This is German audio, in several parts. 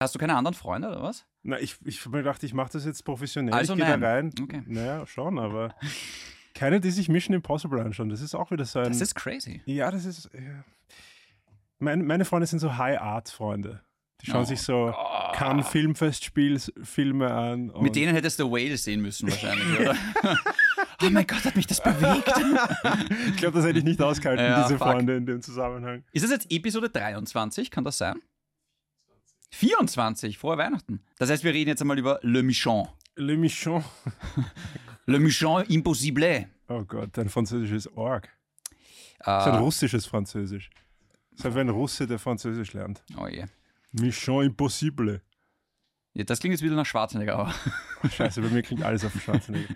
Hast du keine anderen Freunde oder was? Na, ich, ich mir gedacht, ich mache das jetzt professionell. Also ich gehe da nein. rein. Okay. Naja, schon, aber keine, die sich Mission Impossible anschauen. Das ist auch wieder so ein. Das ist crazy. ja, das ist. Ja. Meine, meine Freunde sind so High-Art-Freunde. Die schauen Oh sich so Gott. Cannes Filmfestspiel-Filme an. Und Mit denen hättest du Whale sehen müssen wahrscheinlich, oder? oh mein Gott, hat mich das bewegt. ich glaube, das hätte ich nicht ausgehalten, Ja, diese fuck. Freunde in dem Zusammenhang. Ist das jetzt Episode 23? Kann das sein? 24, vor Weihnachten. Das heißt, wir reden jetzt einmal über Le Michon. Le Michon. Le Michon Impossible. Oh Gott, dein französisches Org. Das ist ein russisches Französisch. Das ist wie ein Russe, der Französisch lernt. oh je. Mission Impossible. Ja, das klingt jetzt wieder nach Schwarzenegger. Aber. Scheiße, bei mir klingt alles auf Schwarzenegger.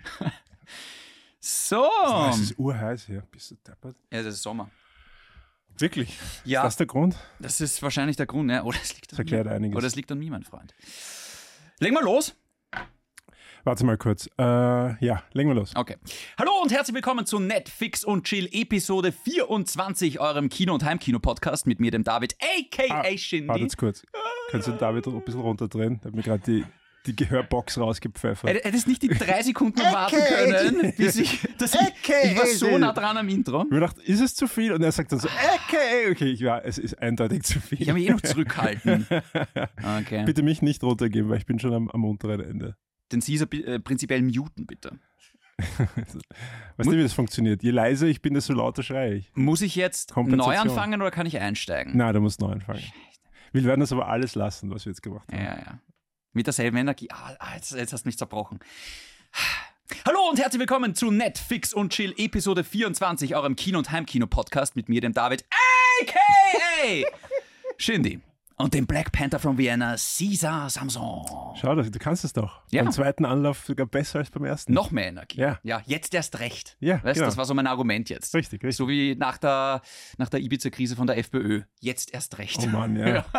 So. Es ist urheiß hier. Bist du deppert? Ja, das ist Sommer. Wirklich? Ja, Ist das der Grund? das ist wahrscheinlich der Grund. Ja. Oder es liegt Das an erklärt mir. einiges. Oder es liegt an mir, mein Freund. Legen wir los. Warte mal kurz. Äh, ja, legen wir los. Okay. Hallo und herzlich willkommen zu Netflix und Chill Episode 24, eurem Kino- und Heimkino-Podcast mit mir, dem David, a.k.a. Ah, Shindy. Warte jetzt kurz. Kannst du David ein bisschen runterdrehen? Der hat mir gerade die, die Gehörbox rausgepfeffert. Hätt- Hättest nicht die drei Sekunden warten können, bis ich, dass ich, ich war so nah dran am Intro. Ich habe gedacht, ist es zu viel? Und er sagt dann so, okay, okay, ich, ja, es ist eindeutig zu viel. Ich habe mich eh noch zurückhalten. Okay. Bitte mich nicht runtergeben, weil ich bin schon am, am unteren Ende. Den Caesar äh, prinzipiell muten, bitte. Weißt du, wie das funktioniert? Je leiser ich bin, desto lauter schreie ich. Muss ich jetzt neu anfangen oder kann ich einsteigen? Na, du musst neu anfangen. Wir werden das aber alles lassen, was wir jetzt gemacht haben. Ja, ja. Mit derselben Energie. Ah, jetzt, jetzt hast du mich zerbrochen. Hallo und herzlich willkommen zu Netflix und Chill Episode 24, eurem Kino- und Heimkino-Podcast mit mir, dem David, a.k.a. Shindy. Und dem Black Panther von Vienna, Caesar Samson. Schau, du kannst es doch. Ja. Beim zweiten Anlauf sogar besser als beim ersten. Noch mehr Energie. Ja. Ja, jetzt erst recht. Ja, weißt, genau. Das war so mein Argument jetzt. Richtig, richtig. So wie nach der, nach der Ibiza-Krise von der FPÖ. Jetzt erst recht. Oh Mann, ja.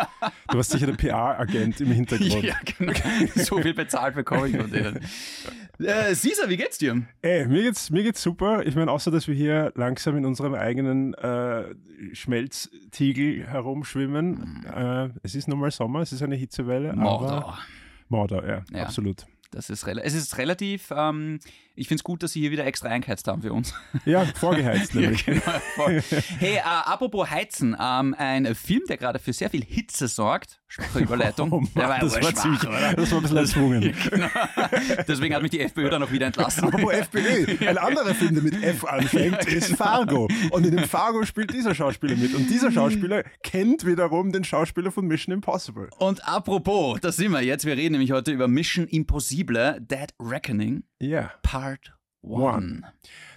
Du warst sicher der PR-Agent im Hintergrund. Ja, genau. so viel bezahlt bekomme ich von denen. Äh, Caesar, wie geht's dir? Ey, mir geht's, mir geht's super. Ich meine, außer dass wir hier langsam in unserem eigenen äh, Schmelztiegel herumschwimmen. Äh, es ist nun mal Sommer, es ist eine Hitzewelle. Aber Mordor. Mordor, ja, Ja. absolut. Das ist es ist relativ, ähm, ich finde es gut, dass sie hier wieder extra eingeheizt haben für uns. Ja, vorgeheizt nämlich. genau, voll. hey, äh, apropos Heizen, ähm, ein Film, der gerade für sehr viel Hitze sorgt. Schwache Überleitung. Oh Mann, Der war das, war schwach, ziemlich, oder? das war ein bisschen erzwungen. Genau. Deswegen hat mich die FPÖ dann auch wieder entlassen. Apropos FPÖ, ein anderer Film, der mit F anfängt, ist genau. Fargo. Und in dem Fargo spielt dieser Schauspieler mit. Und dieser Schauspieler kennt wiederum den Schauspieler von Mission Impossible. Und apropos, da sind wir jetzt. Wir reden nämlich heute über Mission Impossible, Dead Reckoning, Ja. Part 1. One.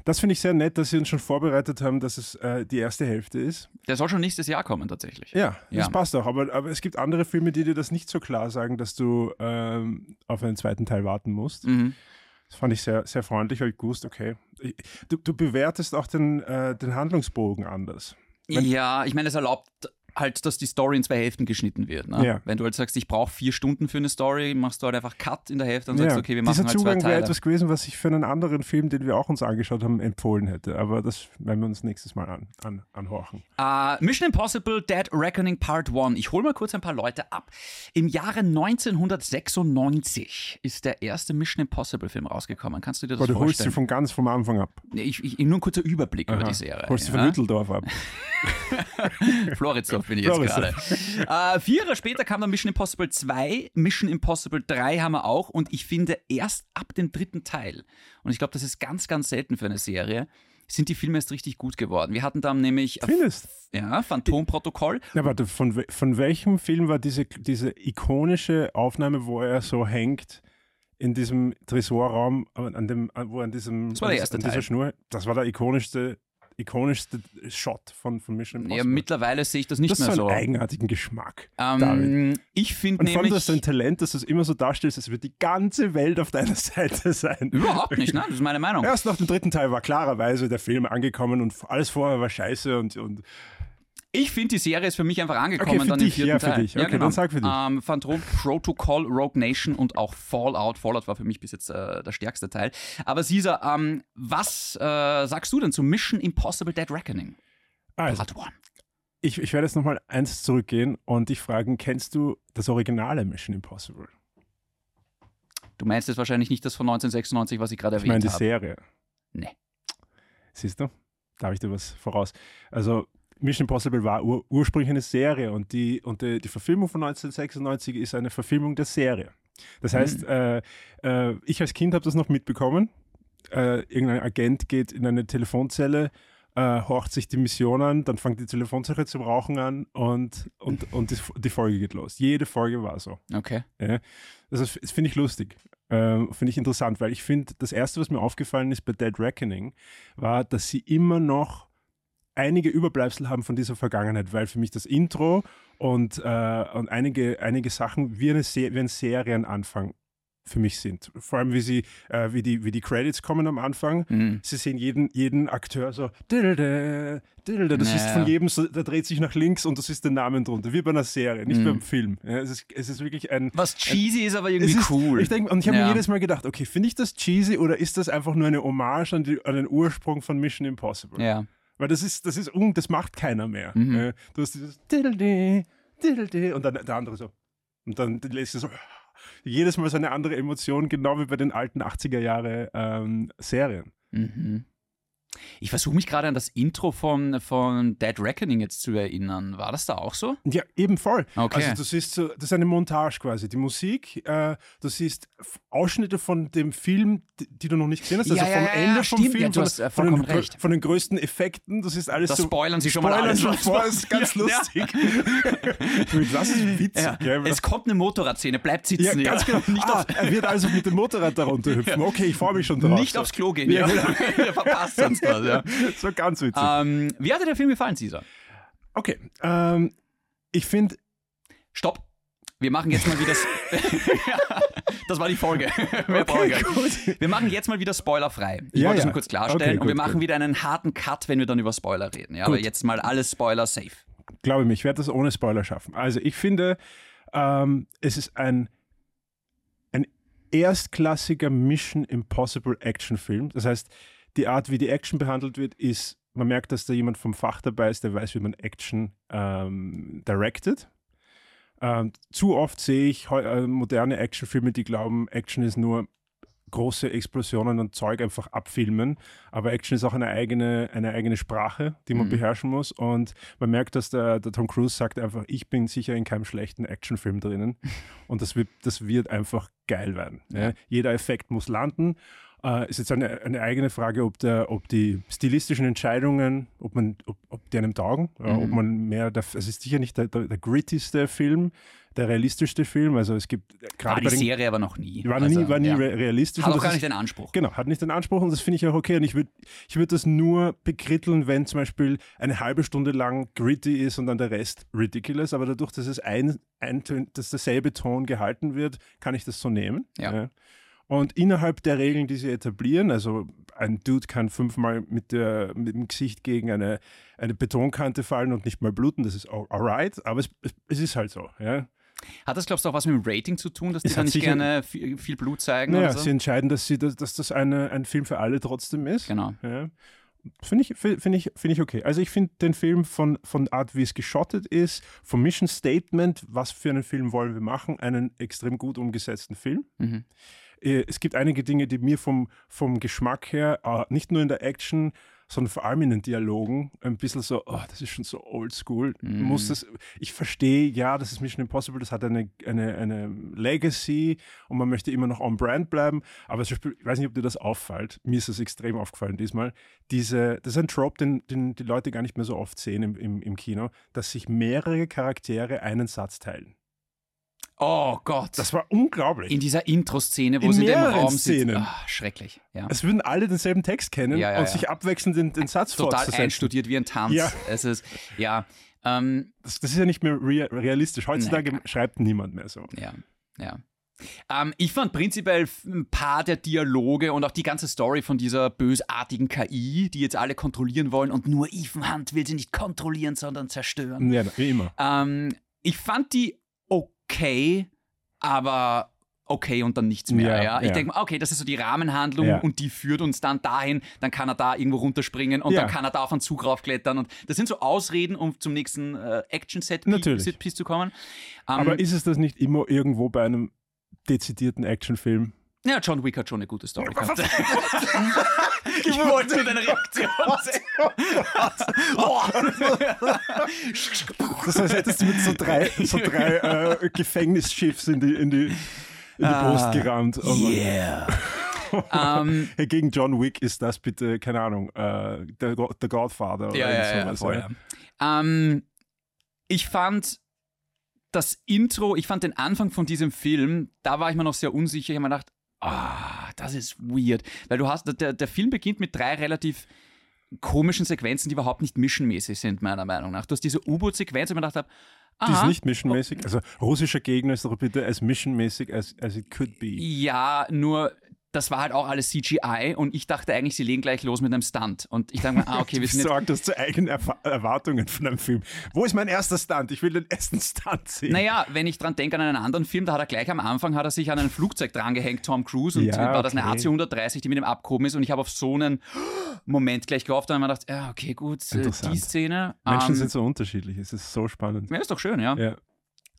Das finde ich sehr nett, dass sie uns schon vorbereitet haben, dass es äh, die erste Hälfte ist. Der soll schon nächstes Jahr kommen, tatsächlich. Ja, das Ja. passt auch. Aber, aber es gibt andere Filme, die dir das nicht so klar sagen, dass du ähm, auf einen zweiten Teil warten musst. Mhm. Das fand ich sehr, sehr freundlich, weil ich gewusst, okay. Du, du bewertest auch den, äh, den Handlungsbogen anders. Wenn- Ja, ich meine, es erlaubt halt, dass die Story in zwei Hälften geschnitten wird. Ne? Ja. Wenn du halt sagst, ich brauche vier Stunden für eine Story, machst du halt einfach Cut in der Hälfte und sagst, okay, wir machen Dieser halt zwei Zugang wäre Teile. etwas gewesen, was ich für einen anderen Film, den wir auch uns angeschaut haben, empfohlen hätte. Aber das werden wir uns nächstes Mal an, an, anhorchen. Äh, Mission Impossible Dead Reckoning Part 1. Ich hole mal kurz ein paar Leute ab. Im Jahre 1996 ist der erste Mission Impossible Film rausgekommen. Kannst du dir das Aber du holst sie vorstellen? von ganz vom Anfang ab. Ich, ich, nur ein kurzer Überblick über Aha. die Serie. Holst sie ja? von Lütteldorf ab. Floridsdorf bin ich jetzt gerade. Äh, vier Jahre später kam dann Mission Impossible 2, Mission Impossible 3 haben wir auch und ich finde erst ab dem dritten Teil, und ich glaube, das ist ganz, ganz selten für eine Serie, sind die Filme erst richtig gut geworden. Wir hatten dann nämlich äh, Findest ja, Phantomprotokoll. Ja, warte, von, we- von welchem Film war diese, diese ikonische Aufnahme, wo er so hängt in diesem Tresorraum, an dem, wo an diesem Das war der an, erste an dieser Teil. Schnur, das war der ikonischste, ikonischste Shot von, von Mission Ja, Impossible. mittlerweile sehe ich das nicht das mehr so so. einen eigenartigen Geschmack. David. Ähm, ich finde Und vor allem, nämlich... du dein Talent, dass du es immer so darstellst, als würde die ganze Welt auf deiner Seite sein. Überhaupt nicht, ne? Das ist meine Meinung. Erst nach dem dritten Teil war klarerweise der Film angekommen und alles vorher war scheiße und, und Ich finde, die Serie ist für mich einfach angekommen Okay, für dann im dich, vierten ja, für Teil. dich. Okay, dann sag für dich. Ähm, Phantom Protocol, Rogue Nation und auch Fallout. Fallout war für mich bis jetzt äh, der stärkste Teil. Aber Caesar, ähm, was äh, sagst du denn zu Mission Impossible Dead Reckoning? Also, Part 1. ich, ich werde jetzt nochmal eins zurückgehen und dich fragen, kennst du das originale Mission Impossible? Du meinst jetzt wahrscheinlich nicht das von 1996, was ich gerade Ich meine erwähnt die habe. Serie. Nee. Siehst du? Da habe ich dir was voraus. Also Mission Impossible war ur ursprünglich eine Serie und die, und die, die Verfilmung von 1996 ist eine Verfilmung der Serie. Das heißt, äh, äh, ich als Kind habe das noch mitbekommen. Äh, irgendein Agent geht in eine Telefonzelle, äh, horcht sich die Mission an, dann fängt die Telefonzelle zum Rauchen an und, und, und die, die Folge geht los. Jede Folge war so. Okay. Ja. Also das, das finde ich lustig. Ähm, finde ich interessant, weil ich finde, das Erste, was mir aufgefallen ist bei Dead Reckoning, war, dass sie immer noch einige Überbleibsel haben von dieser Vergangenheit, weil für mich das Intro und, äh, und einige, einige Sachen wie, eine Se wie ein Serienanfang für mich sind. Vor allem, wie sie, äh, wie, die, wie die Credits kommen am Anfang. Mhm. Sie sehen jeden, jeden Akteur so, diddle, diddle, das ist Ja. von jedem, so, der dreht sich nach links und das ist der Name drunter, wie bei einer Serie, nicht Mhm. beim Film. Ja, es, ist, es ist wirklich ein, Was cheesy ist, aber irgendwie ist, cool. Ich denke, und ich habe Ja. mir jedes Mal gedacht, okay, finde ich das cheesy oder ist das einfach nur eine Hommage an, die, an den Ursprung von Mission Impossible? ja. Weil das ist, das ist, un, das macht keiner mehr. Mhm. Äh, Du hast dieses diddle, diddle, und dann der andere so. Und dann lässt du so, jedes Mal so eine andere Emotion, genau wie bei den alten 80er Jahre ähm, Serien. Mhm. Ich versuche mich gerade an das Intro von, von Dead Reckoning jetzt zu erinnern. War das da auch so? Ja, eben voll. Okay. Also du siehst so, das ist eine Montage quasi. Die Musik, äh, du siehst F- Ausschnitte von dem Film, die, du noch nicht gesehen hast. Also Ja, vom ja, Ende ja, vom stimmt. Film, von, hast, äh, von, den, von den größten Effekten. Das ist alles Da so. spoilern sie schon mal Spoilern alles. schon vor, das ist ganz lustig. das ist witzig. Es kommt eine Motorradszene, bleibt das- ja, sitzen. ganz genau. Nicht, ah, er wird also mit dem Motorrad darunter hüpfen. Okay, ich freue mich schon drauf. nicht aufs Klo gehen. Ja, Ja, verpasst sonst was. Ja. so ganz witzig. Ähm, wie hat dir der Film gefallen, Caesar? Okay, ähm, ich finde, Stopp. Wir machen jetzt mal wieder. das war die Folge. Mehr okay, gut. Wir machen jetzt mal wieder spoilerfrei. Ich Ja, wollte das ja. nur kurz klarstellen. Okay, und wir gut, machen gut. wieder einen harten Cut, wenn wir dann über Spoiler reden. Ja, aber Gut. jetzt mal alles Spoiler safe. glaube mir, ich werde das ohne Spoiler schaffen. Also ich finde, ähm, es ist ein, ein erstklassiger Mission Impossible Actionfilm. Das heißt, die Art, wie die Action behandelt wird, ist, man merkt, dass da jemand vom Fach dabei ist, der weiß, wie man Action ähm, directed. Ähm, zu oft sehe ich äh, moderne Actionfilme, die glauben, Action ist nur große Explosionen und Zeug einfach abfilmen. Aber Action ist auch eine eigene, eine eigene Sprache, die man Mhm. beherrschen muss. Und man merkt, dass der, der Tom Cruise sagt einfach, ich bin sicher in keinem schlechten Actionfilm drinnen. Und das wird, das wird einfach geil werden. Ja. Jeder Effekt muss landen. Äh, ist jetzt eine, eine eigene Frage, ob, der, ob die stilistischen Entscheidungen, ob, man, ob, ob die einem taugen, äh, ob Mhm. man mehr, der, es ist sicher nicht der, der, der grittigste Film, der realistischste Film. Also es gibt äh, War gerade die bei den Serie aber noch nie. war Also, nie, war nie ja. re- realistisch. Hat auch gar nicht den Anspruch. Genau, hat nicht den Anspruch und das finde ich auch okay. Und ich würde ich würd das nur bekritteln, wenn zum Beispiel eine halbe Stunde lang gritty ist und dann der Rest ridiculous. Aber dadurch, dass es ein, ein dass derselbe Ton gehalten wird, kann ich das so nehmen. Ja. Und innerhalb der Regeln, die sie etablieren, also ein Dude kann fünfmal mit, der, mit dem Gesicht gegen eine, eine Betonkante fallen und nicht mal bluten, das ist all- alright, aber es, es, ist halt so. Ja. Hat das, glaubst du, auch was mit dem Rating zu tun, dass die Es da hat nicht sicher- gerne viel, viel Blut zeigen Naja, oder so? sie entscheiden, dass, sie, dass, dass das eine, ein Film für alle trotzdem ist. Genau. Ja. Finde ich, find ich, find ich okay. Also ich finde den Film von, von Art, wie es geschottet ist, vom Mission Statement, was für einen Film wollen wir machen, einen extrem gut umgesetzten Film. Mhm. Äh, Es gibt einige Dinge, die mir vom, vom Geschmack her, äh, nicht nur in der Action, sondern vor allem in den Dialogen, ein bisschen so, oh, das ist schon so oldschool. Mhm. Muss das, ich verstehe, ja, das ist Mission Impossible, das hat eine, eine, eine Legacy und man möchte immer noch on brand bleiben. Aber zum Beispiel, ich weiß nicht, ob dir das auffällt, mir ist das extrem aufgefallen diesmal. Diese, das ist ein Trope, den, den die Leute gar nicht mehr so oft sehen im, im, im Kino, dass sich mehrere Charaktere einen Satz teilen. Oh Gott. Das war unglaublich. in dieser Intro-Szene, wo In sie in dem Raum. Szenen. Ah, schrecklich. Ja. Es würden alle denselben Text kennen Ja, ja, und sich abwechselnd den, den Satz Total einstudiert wie ein Tanz. Ja. Es ist, ja, ähm, Das, das ist ja nicht mehr rea realistisch. Heutzutage Nee. schreibt niemand mehr so. ja, ja. Ähm, ich fand prinzipiell ein paar der Dialoge und auch die ganze Story von dieser bösartigen KI, die jetzt alle kontrollieren wollen und nur Ethan Hunt will sie nicht kontrollieren, sondern zerstören. Ja, wie immer. Ähm, ich fand die okay, aber okay und dann nichts mehr. Ja, Ja, Ich ja. denke mal, okay, das ist so die Rahmenhandlung Ja. und die führt uns dann dahin, dann kann er da irgendwo runterspringen und dann kann er da auf einen Zug raufklettern und das sind so Ausreden, um zum nächsten äh. Action-Set-Piece zu kommen. Ähm, Aber ist es das nicht immer irgendwo bei einem dezidierten Actionfilm? Ja, John Wick hat schon eine gute Story gehabt. ich wollte nur deine Reaktion sehen. Das heißt, hättest du mit so drei, so drei äh, Gefängnisschiffs in die, in die, in die Ah, Brust gerammt. Oh. Yeah. Hey, gegen John Wick ist das bitte, keine Ahnung, äh, der, der Godfather oder Ja, ja, ja, sowas. ja. ja. Ähm, ich fand das Intro, ich fand den Anfang von diesem Film, da war ich mir noch sehr unsicher. Ich habe mir gedacht, ah, das ist weird. Weil du hast, der, der Film beginnt mit drei relativ komischen Sequenzen, die überhaupt nicht missionmäßig sind, meiner Meinung nach. Du hast diese U-Boot-Sequenz, wo ich mir gedacht habe, Die ist aha, nicht missionmäßig. Also russischer Gegner ist doch bitte as missionmäßig as, as it could be. Ja, nur das war halt auch alles CGI und ich dachte eigentlich, sie legen gleich los mit einem Stunt. Und ich dachte mir, ah, okay, wir sind jetzt sorgt das zu eigenen Erfa Erwartungen von einem Film? Wo ist mein erster Stunt? Ich will den ersten Stunt sehen. Naja, wenn ich dran denke an einen anderen Film, da hat er gleich am Anfang hat er sich an ein Flugzeug drangehängt, Tom Cruise, und Ja, war das eine okay. AC-130, die mit ihm abgehoben ist und ich habe auf so einen Moment gleich gehofft und habe mir gedacht, ja, okay, gut, äh, die Szene. Menschen ähm, sind so unterschiedlich. Es ist so spannend. ja, ist doch schön, ja. Ja.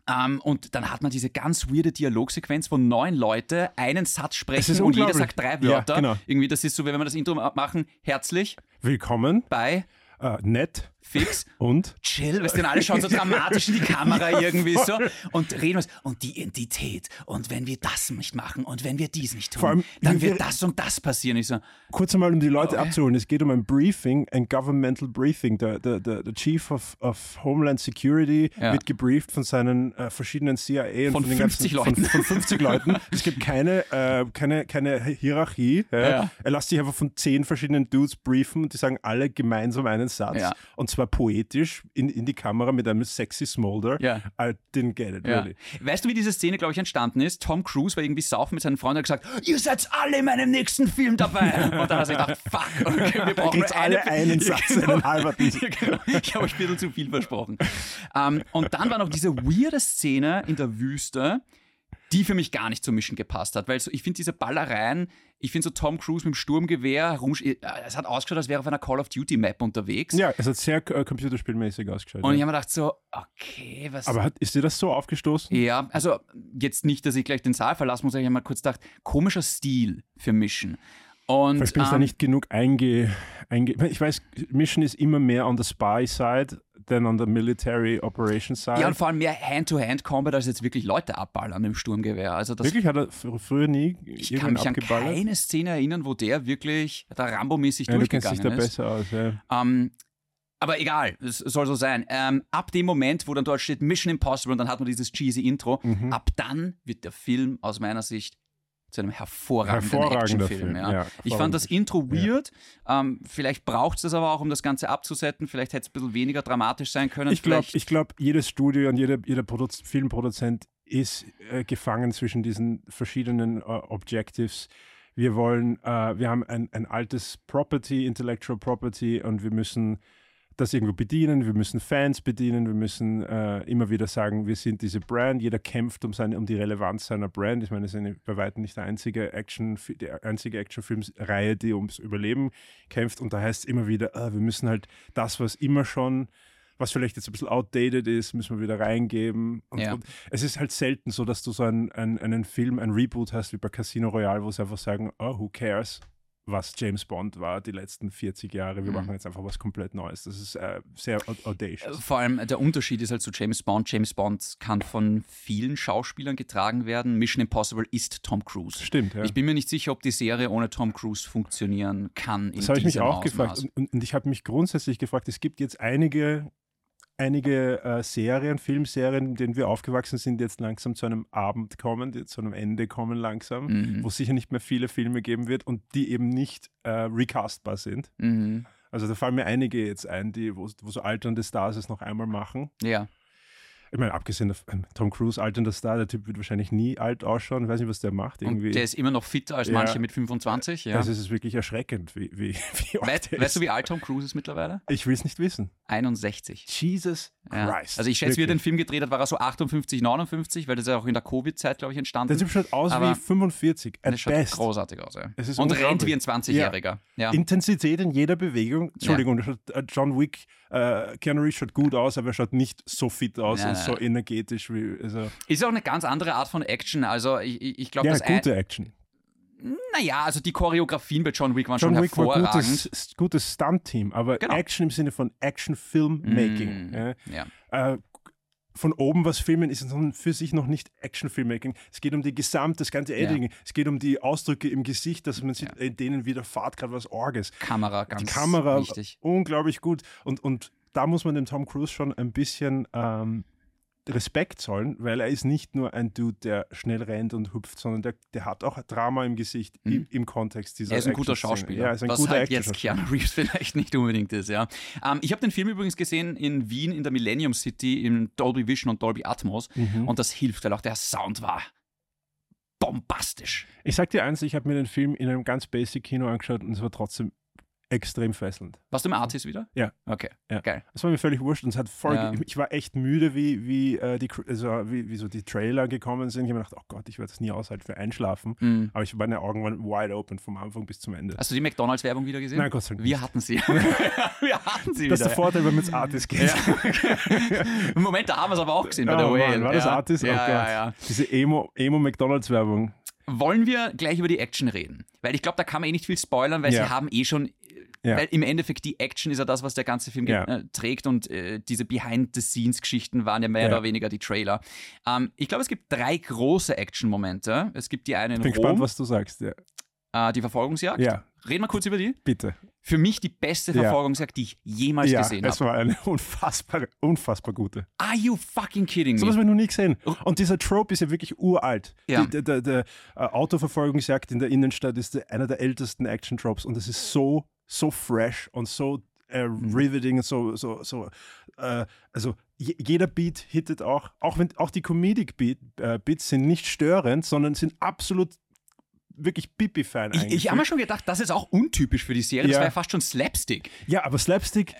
Ähm, und dann hat man diese ganz weirde Dialogsequenz, wo neun Leute einen Satz sprechen und jeder sagt drei Ja, Wörter. genau. Irgendwie, das ist so, wenn wir das Intro machen, herzlich, Willkommen, bei, äh, nett fix, und chill, weißt du, alle schauen so dramatisch in die Kamera irgendwie so und reden was. Und die Identität. Und wenn wir das nicht machen und wenn wir dies nicht tun, allem, dann wie wir- wird das und das passieren. Ich so, kurz einmal, um die Leute Okay. abzuholen. Es geht um ein Briefing, ein Governmental Briefing. Der, der, der, der Chief of, of Homeland Security Ja. wird gebrieft von seinen äh, verschiedenen CIA und Von den 50 ganzen, Leuten. Von, von 50 Leuten. Es gibt keine, äh, keine, keine Hierarchie. Ja. Ja. Er lässt sich einfach von zehn verschiedenen Dudes briefen und die sagen alle gemeinsam einen Satz. Ja. Und zwar poetisch in, in die Kamera mit einem sexy Smolder. Ja. I didn't get it, ja. really. Weißt du, wie diese Szene, glaube ich, entstanden ist? Tom Cruise war irgendwie saufen mit seinen Freunden und hat gesagt, ihr seid alle in meinem nächsten Film dabei. Und dann hat er gedacht, fuck, okay, wir brauchen nur alle eine einen Satz, einen halberten. Genau. Ich habe euch ein bisschen zu viel versprochen. Ähm, und dann war noch diese weirde Szene in der Wüste, die für mich gar nicht zum Mischen gepasst hat, weil so, ich finde diese Ballereien, ich finde so Tom Cruise mit dem Sturmgewehr, äh, es hat ausgeschaut, als wäre er auf einer Call of Duty Map unterwegs. Ja, es hat sehr äh, computerspielmäßig ausgeschaut. Und ich ja. habe mir gedacht so, okay, was... Aber hat, ist dir das so aufgestoßen? ja, also jetzt nicht, dass ich gleich den Saal verlassen muss, aber ich habe mal kurz gedacht, komischer Stil für Mischen. Und Vielleicht bin ich da ähm, nicht genug einge, einge... Ich weiß, Mission ist immer mehr on the spy side than on the military operation side. ja, und vor allem mehr Hand-to-Hand-Combat, als jetzt wirklich Leute abballern dem Sturmgewehr. Also das Wirklich? Hat er fr- früher nie Ich kann mich an abgeballert? keine Szene erinnern, wo der wirklich da Rambo-mäßig ja, du durchgegangen da ist. besser aus, ja. Ähm, aber egal, es soll so sein. Ähm, ab dem Moment, wo dann dort steht Mission Impossible und dann hat man dieses cheesy Intro, Mhm. ab dann wird der Film aus meiner Sicht zu einem hervorragenden Hervorragender Actionfilm. Film, Ja. ja, ich fand das. Intro weird. Ähm, vielleicht braucht es das aber auch, um das Ganze abzusetzen. Vielleicht hätte es ein bisschen weniger dramatisch sein können. Ich glaube, glaub, jedes Studio und jeder, jeder Produz Filmproduzent ist äh, gefangen zwischen diesen verschiedenen äh, Objectives. Wir wollen, äh, wir haben ein, ein altes Property, Intellectual Property und wir müssen das irgendwo bedienen, wir müssen Fans bedienen, wir müssen äh, immer wieder sagen, wir sind diese Brand, jeder kämpft um, seine, um die Relevanz seiner Brand. Ich meine, es ist bei weitem nicht der einzige Action, die einzige Actionfilmreihe, die ums Überleben kämpft und da heißt es immer wieder, ah, wir müssen halt das, was immer schon was vielleicht jetzt ein bisschen outdated ist, müssen wir wieder reingeben. Und, Ja. und es ist halt selten so, dass du so einen, einen, einen Film, ein Reboot hast wie bei Casino Royale, wo sie einfach sagen, oh, who cares, was James Bond war die letzten 40 Jahre. Wir Mhm. machen jetzt einfach was komplett Neues. Das ist äh, sehr au- audacious. Vor allem der Unterschied ist halt zu James Bond. James Bond kann von vielen Schauspielern getragen werden. Mission Impossible ist Tom Cruise. Stimmt, ja. Ich bin mir nicht sicher, ob die Serie ohne Tom Cruise funktionieren kann. Das habe ich mich auch gefragt. Ausmaß. Und, und, und ich habe mich grundsätzlich gefragt, es gibt jetzt einige, einige äh, Serien, Filmserien, in denen wir aufgewachsen sind, die jetzt langsam zu einem Abend kommen, die zu einem Ende kommen langsam, Mhm. wo es sicher nicht mehr viele Filme geben wird und die eben nicht äh, recastbar sind. Mhm. Also da fallen mir einige jetzt ein, die, wo, wo so alternde Stars es noch einmal machen. Ja. Ich meine, abgesehen von Tom Cruise, alternder Star, der Typ wird wahrscheinlich nie alt ausschauen. Ich weiß nicht, was der macht. Irgendwie. Und der ist immer noch fitter als Ja. manche mit 25. Ja. Also es ist wirklich erschreckend, wie, wie, wie alt weißt, der weißt du, wie alt Tom Cruise ist mittlerweile? Ich will es nicht wissen. 61. Jesus Ja. Also ich schätze, wie er den. Film gedreht hat, war er so 58, 59, weil das ja auch in der Covid-Zeit, glaube ich, entstanden. Der Typ schaut aus Aber wie 45. At das schaut best. großartig aus. Ja. Und rennt wie ein 20-Jähriger. Ja. Intensität in jeder Bewegung. Entschuldigung, äh, John Wick, äh, Keanu Reeves schaut gut aus, aber er schaut nicht so fit aus und so energetisch wie. Also, Ist auch eine ganz andere Art von Action. Also ich, ich glaube, ja, das gute Action. Naja, also die Choreografien bei John Wick waren John schon Wick war hervorragend. gutes, gutes Stunt-Team, aber Genau. Action im Sinne von Action-Filmmaking. Mm, Ja. ja. Äh, von oben was filmen ist für sich noch nicht Action-Filmmaking. Es geht um die Gesamt, das ganze Ja. Editing. Es geht um die Ausdrücke im Gesicht, dass man sieht, Ja. in denen widerfahrt gerade was Orges. Kamera ganz die Kamera wichtig. unglaublich gut. Und, und da muss man dem Tom Cruise schon ein bisschen ähm, Respekt zollen, weil er ist nicht nur ein Dude, der schnell rennt und hüpft, sondern der, der hat auch Drama im Gesicht im, im Kontext dieser Mhm. Er ist ein guter. Schauspieler, Ja, ist ein was guter halt jetzt. Keanu Reeves vielleicht nicht unbedingt ist. Ja. Ähm, ich habe den Film übrigens gesehen in Wien in der Millennium City in Dolby Vision und Dolby Atmos Mhm. und das hilft, weil auch der Sound war bombastisch. Ich sag dir eins, ich habe mir den Film in einem ganz basic Kino angeschaut und es war trotzdem extrem fesselnd. Warst du im Artis wieder? Ja. Okay, Ja. geil. Es war mir völlig wurscht und es hat voll. Ja. Ich war echt müde, wie, wie, äh, die, also, wie, wie so die Trailer gekommen sind. Ich habe mir gedacht, oh Gott, ich werde das nie aushalten für Einschlafen. Mhm. Aber ich, meine Augen waren wide open vom Anfang bis zum Ende. Hast du die McDonalds-Werbung wieder gesehen? Nein, Gott sei Dank. Wir hatten sie. Wir hatten sie das ist wieder. der Vorteil, wenn man ins Artis geht. Ja. Im Moment, da haben wir es aber auch gesehen bei der Oh Whale. Mann, war das ja. Artis? Oh Ja, Gott. ja, ja. Diese Emo, Emo McDonalds-Werbung. Wollen wir gleich über die Action reden? Weil ich glaube, da kann man eh nicht viel spoilern, weil Ja. sie haben eh schon. Ja. Weil im Endeffekt die Action ist ja das, was der ganze Film Ja. äh, trägt und äh, diese Behind-the-Scenes-Geschichten waren ja mehr Ja. oder weniger die Trailer. Ähm, ich glaube, es gibt drei große Action-Momente. Es gibt die eine in Bin Rom, gespannt, was du sagst. Ja, äh, die Verfolgungsjagd. ja Reden wir kurz über die. bitte. Für mich die beste Ja. Verfolgungsjagd, die ich jemals gesehen es habe. war eine unfassbar, unfassbar gute. Are you fucking kidding me? So was habe ich noch nie gesehen. Und dieser Trope ist ja wirklich uralt. Ja. Die, der der, der äh, Autoverfolgungsjagd in der Innenstadt ist einer der ältesten Action-Tropes und es ist so, so fresh und so äh, Mhm. riveting und so, so, so äh, also je, jeder Beat hittet auch, auch wenn auch die Comedic Beat, äh, Beats sind nicht störend, sondern sind absolut wirklich pipi-fein ich ich habe mir schon gedacht, das ist auch untypisch für die Serie. Das Ja. war ja fast schon Slapstick. ja, aber Slapstick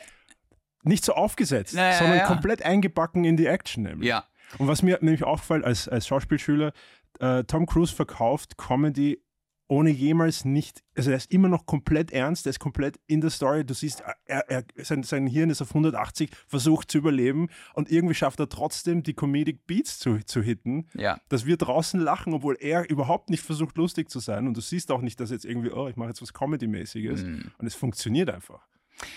nicht so aufgesetzt, Ja, ja, sondern ja. komplett eingebacken in die Action nämlich. Ja. Und was mir nämlich aufgefallen als, als Schauspielschüler, äh, Tom Cruise verkauft Comedy ohne jemals nicht, also er ist immer noch komplett ernst, er ist komplett in der Story. Du siehst, er, er, sein, sein Hirn ist auf 180, versucht zu überleben und irgendwie schafft er trotzdem die Comedic Beats zu, zu hitten, Ja. dass wir draußen lachen, obwohl er überhaupt nicht versucht lustig zu sein. Und du siehst auch nicht, dass jetzt irgendwie, oh, ich mache jetzt was Comedy-mäßiges. Mhm. Und es funktioniert einfach.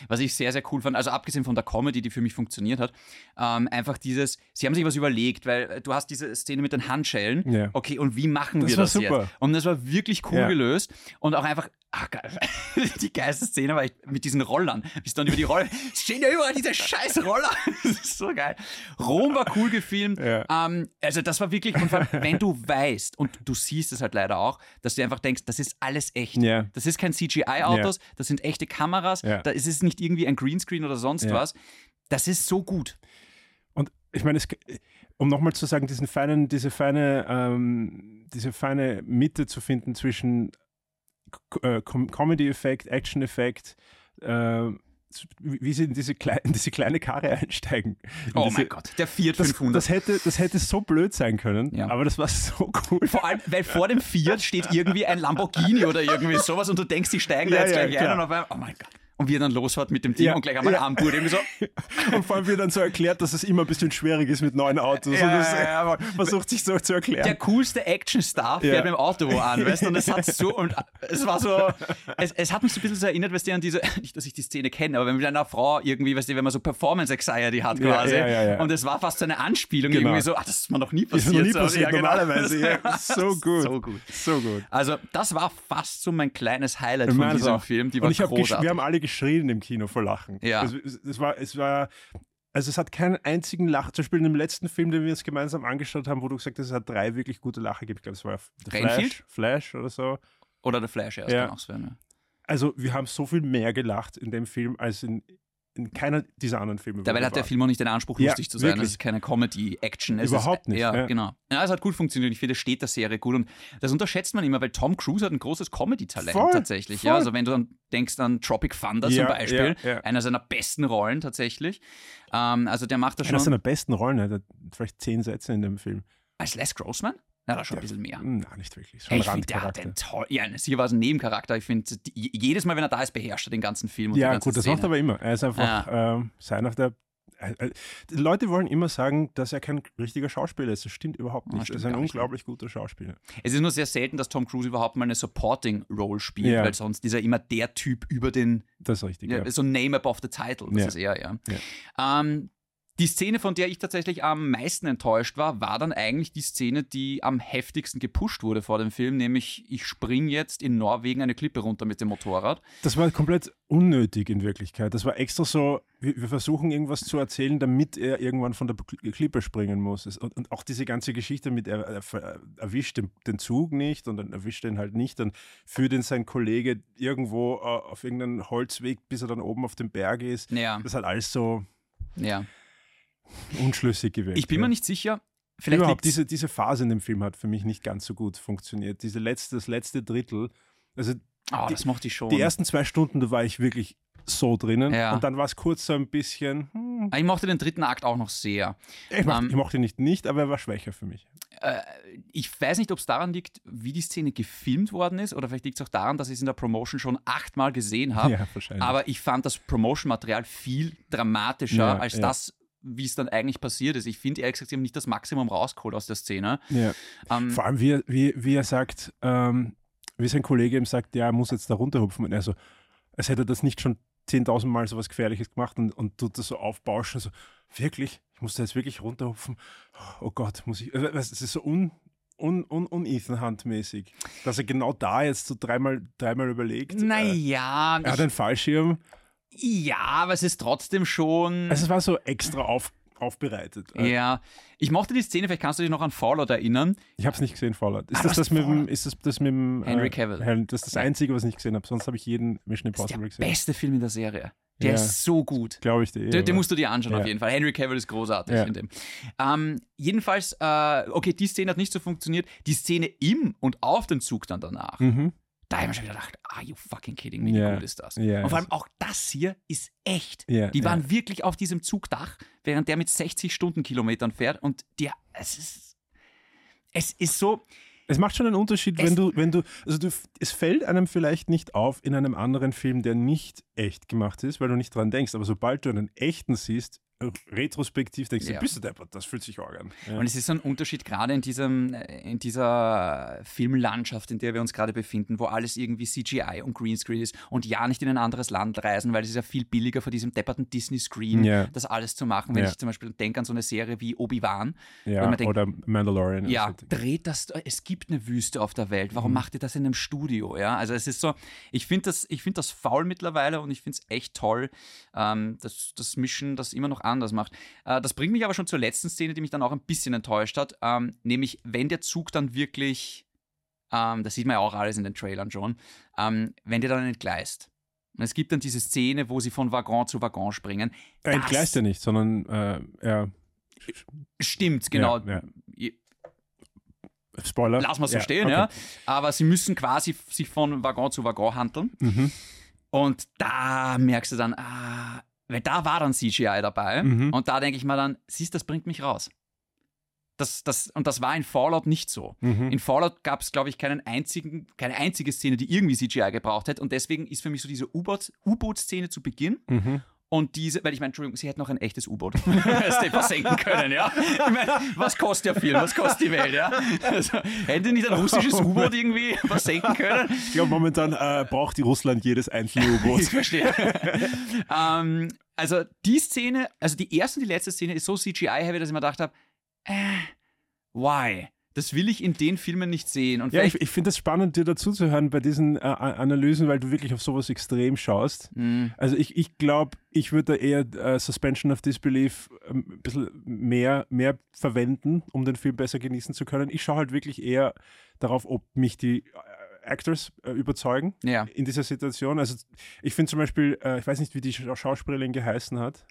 Was ich sehr, sehr cool fand, also abgesehen von der Comedy, die für mich funktioniert hat, ähm, einfach dieses, sie haben sich was überlegt, weil äh, du hast diese Szene mit den Handschellen. Ja. Okay, und wie machen Das wir war das super. jetzt? Und das war wirklich cool Ja. gelöst und auch einfach, ach, geil. die geilste Szene war ich mit diesen Rollern. Bis dann über die Roller, es stehen ja überall diese scheiß Roller. Das ist so geil. Rom war cool gefilmt. Ja. Ähm, also das war wirklich, wenn du weißt, und du siehst es halt leider auch, dass du einfach denkst, das ist alles echt. Ja. Das ist kein CGI-Autos, das sind echte Kameras, Ja. da ist es nicht irgendwie ein Greenscreen oder sonst Ja. was. Das ist so gut. Und ich meine, es, um nochmal zu sagen, diesen feinen, diese feine, ähm, diese feine Mitte zu finden zwischen Comedy-Effekt, Action-Effekt, äh, wie sie in diese, klei in diese kleine Karre einsteigen. In Oh diese, mein Gott, der Fiat Das, 500. das, hätte, das hätte so blöd sein können, Ja. aber das war so cool. Vor allem, weil vor dem Fiat steht irgendwie ein Lamborghini oder irgendwie sowas und du denkst, die steigen da Ja, jetzt ja, gleich ein klar. und auf einmal, oh mein Gott. Und wie er dann losfährt mit dem Ding Ja, und gleich einmal ja. irgendwie so. Und vor allem wird dann so erklärt, dass es immer ein bisschen schwierig ist mit neuen Autos. Ja, und das, ja, versucht sich so zu erklären. Der coolste Action-Star fährt Ja. mit dem Auto wo an, weißt du? Und es hat so, und es war so, es, es hat mich so ein bisschen so erinnert, weißt du, an diese, nicht, dass ich die Szene kenne, aber wenn mit einer Frau irgendwie, weißt du, wenn man so Performance-Anxiety hat quasi. Und es war fast so eine Anspielung Genau. irgendwie so, ah, das ist mir noch nie ist passiert. noch nie so. passiert, Ja, genau. normalerweise. Ja. So gut. So gut. So gut. Also, das war fast so mein kleines Highlight Ich von diesem auch. Film. Die war und ich hab großartig. wir haben alle geschrien im Kino vor Lachen. Ja. Es, es, war, es war, also es hat keinen einzigen Lach. Zum Beispiel in dem letzten Film, den wir uns gemeinsam angeschaut haben, wo du gesagt hast, es hat drei wirklich gute Lacher gegeben. Ich glaube, es war? Flash, Flash oder so. Oder The Flash erst Ja. sein. Ja. Also wir haben so viel mehr gelacht in dem Film als in in keiner dieser anderen Filme. Dabei hat der war. Film auch nicht den Anspruch, Ja, lustig zu sein. wirklich. Das ist keine Comedy-Action. Es Überhaupt ist, nicht, Ja, ja. genau. Ja, es hat gut funktioniert. Ich finde, es steht der Serie gut. Und das unterschätzt man immer, weil Tom Cruise hat ein großes Comedy-Talent tatsächlich. voll. Ja, also wenn du dann denkst an Tropic Thunder Ja, zum Beispiel, einer seiner besten Rollen tatsächlich. Ähm, also der macht das Einer schon. seiner besten Rollen, er hat vielleicht zehn Sätze in dem Film. Als Les Grossman? Ja, da schon ein Ja. bisschen mehr. Hm, Nein, nicht wirklich. Schon ein ich finde, der hat den toll. Ja, sicher war es ein Nebencharakter. Ich finde, jedes Mal, wenn er da ist, beherrscht er den ganzen Film. Ja, ganze gut, das Szene. macht er aber immer. Er ist einfach ähm, sein auf der. Äh, äh, die Leute wollen immer sagen, dass er kein richtiger Schauspieler ist. Das stimmt überhaupt nicht. er ist ein gar nicht, unglaublich guter Schauspieler. Es ist nur sehr selten, dass Tom Cruise überhaupt mal eine Supporting-Role spielt, Ja. weil sonst ist er immer der Typ über den, Das ist richtig. ja, Ja. so Name above the title. Das Ja. ist er, ja. Ähm, die Szene, von der ich tatsächlich am meisten enttäuscht war, war dann eigentlich die Szene, die am heftigsten gepusht wurde vor dem Film, nämlich ich spring jetzt in Norwegen eine Klippe runter mit dem Motorrad. Das war komplett unnötig in Wirklichkeit. Das war extra so, wir, versuchen irgendwas zu erzählen, damit er irgendwann von der Kl- Klippe springen muss. Und, auch diese ganze Geschichte mit, er, er erwischt den, Zug nicht und dann erwischt er ihn halt nicht, dann führt ihn sein Kollege irgendwo äh, auf irgendeinen Holzweg, bis er dann oben auf dem Berg ist. Ja, Das ist halt alles so ja. Unschlüssig gewesen. Ich bin mir nicht sicher, vielleicht Überhaupt, diese, diese Phase in dem Film hat für mich nicht ganz so gut funktioniert. Diese letzte, das letzte Drittel, also Ah, die- das mochte ich schon. die ersten zwei Stunden, da war ich wirklich so drinnen. Ja. Und dann war es kurz so ein bisschen, hm, Ah, ich mochte den dritten Akt auch noch sehr. ich, mochte, Ähm, ich mochte ihn nicht, nicht, aber er war schwächer für mich. Äh, ich weiß nicht, ob es daran liegt, wie die Szene gefilmt worden ist, oder vielleicht liegt es auch daran, dass ich es in der Promotion schon achtmal gesehen habe. ja, wahrscheinlich. Aber ich fand das Promotion-Material viel dramatischer Ja, als ja. das, wie es dann eigentlich passiert ist. Ich finde ehrlich gesagt, sie haben nicht das Maximum rausgeholt aus der Szene. ja. Ähm, Vor allem, wie er, wie, wie er sagt, ähm, wie sein Kollege ihm sagt, ja, er muss jetzt da runterhupfen. Und er so, als hätte er das nicht schon 10.000 Mal so was Gefährliches gemacht und, und tut das so aufbauschen. So, wirklich? Ich muss da jetzt wirklich runterhupfen? Oh Gott, muss ich. Also, Es ist so un, un, un, un Ethan Hunt-mäßig, dass er genau da jetzt so dreimal, dreimal überlegt. Äh, naja, er hat einen Fallschirm. Ja, aber es ist trotzdem schon. Also es war so extra auf, aufbereitet. Äh, ja, ich mochte die Szene, vielleicht kannst du dich noch an Fallout erinnern. Ich habe es nicht gesehen, Fallout. Ist Ah, das das mit dem, Fallout. ist das das mit dem Henry äh, Cavill. Hen- Das ist das. Einzige, was ich nicht gesehen habe. Sonst habe ich jeden Mission Das ist Impossible der gesehen. beste Film in der Serie. Der Ja. ist so gut. Glaube ich dir. Den, den musst du dir anschauen, Ja. auf jeden Fall. Henry Cavill ist großartig Ja. in dem. Ähm, jedenfalls, äh, okay, die Szene hat nicht so funktioniert. Die Szene im und auf dem Zug dann danach. Mhm. Da habe ich mir schon wieder gedacht, are you fucking kidding me? Wie Ja. gut ist das? Ja, und vor allem auch das hier ist echt. Ja, Die waren wirklich auf diesem Zugdach, während der mit 60 Stundenkilometern fährt. Und der, es ist, es ist so, Es macht schon einen Unterschied, Es- wenn du, wenn du, also du, es fällt einem vielleicht nicht auf in einem anderen Film, der nicht echt gemacht ist, weil du nicht dran denkst. Aber sobald du einen echten siehst, retrospektiv denkst du, Ja. bist du deppert, das fühlt sich arg an. Ja. Und es ist so ein Unterschied gerade in, diesem, äh, in dieser Filmlandschaft, in der wir uns gerade befinden, wo alles irgendwie CGI und Greenscreen ist und ja nicht in ein anderes Land reisen, weil es ist ja viel billiger vor diesem depperten Disney-Screen, Ja. das alles zu machen. Wenn ich zum Beispiel denke an so eine Serie wie Obi-Wan, oder Mandalorian. ja, dreht das, es gibt eine Wüste auf der Welt, Mhm. warum macht ihr das in einem Studio? Ja, also es ist so, ich finde das, ich finde das faul mittlerweile und ich finde es echt toll, ähm, dass das Mischen das immer noch anders macht. Äh, das bringt mich aber schon zur letzten Szene, die mich dann auch ein bisschen enttäuscht hat, ähm, nämlich wenn der Zug dann wirklich, ähm, das sieht man ja auch alles in den Trailern schon, ähm, wenn der dann entgleist. Und es gibt dann diese Szene, wo sie von Waggon zu Waggon springen. er entgleist ja nicht, sondern äh, er, Stimmt, genau. Ja, Spoiler. Lass mal so Ja, stehen, okay. ja. Aber sie müssen quasi sich von Waggon zu Waggon handeln. Mhm. Und da merkst du dann, ah, weil da war dann CGI dabei. Mhm. Und da denke ich mal dann, siehst, das bringt mich raus. Das, das, und das war in Fallout nicht so. Mhm. In Fallout gab es, glaube ich, keinen einzigen, keine einzige Szene, die irgendwie CGI gebraucht hätte. Und deswegen ist für mich so diese U-Boot- U-Boot-Szene zu Beginn Mhm. Und diese, weil ich meine, Entschuldigung, sie hätten noch ein echtes U-Boot versenken können, ja. Ich meine, was kostet der Film, was kostet die Welt, ja? Also, hätten die nicht ein russisches U-Boot irgendwie versenken können? Ich glaube, momentan äh, braucht die Russland jedes einzelne Ich U-Boot. verstehe. ähm, also die Szene, also die erste und die letzte Szene ist so CGI-heavy, dass ich mir gedacht habe, äh, why? Das will ich in den Filmen nicht sehen. Und Ja, ich, ich finde es spannend, dir dazuzuhören bei diesen äh, Analysen, weil du wirklich auf sowas extrem schaust. Hm, Also ich, ich glaube, ich würde da eher äh, Suspension of Disbelief ähm, ein bisschen mehr, mehr verwenden, um den Film besser genießen zu können. Ich schaue halt wirklich eher darauf, ob mich die äh, Actors äh, überzeugen Ja. in dieser Situation. Also ich finde zum Beispiel, äh, ich weiß nicht, wie die Schau- Schauspielerin geheißen hat.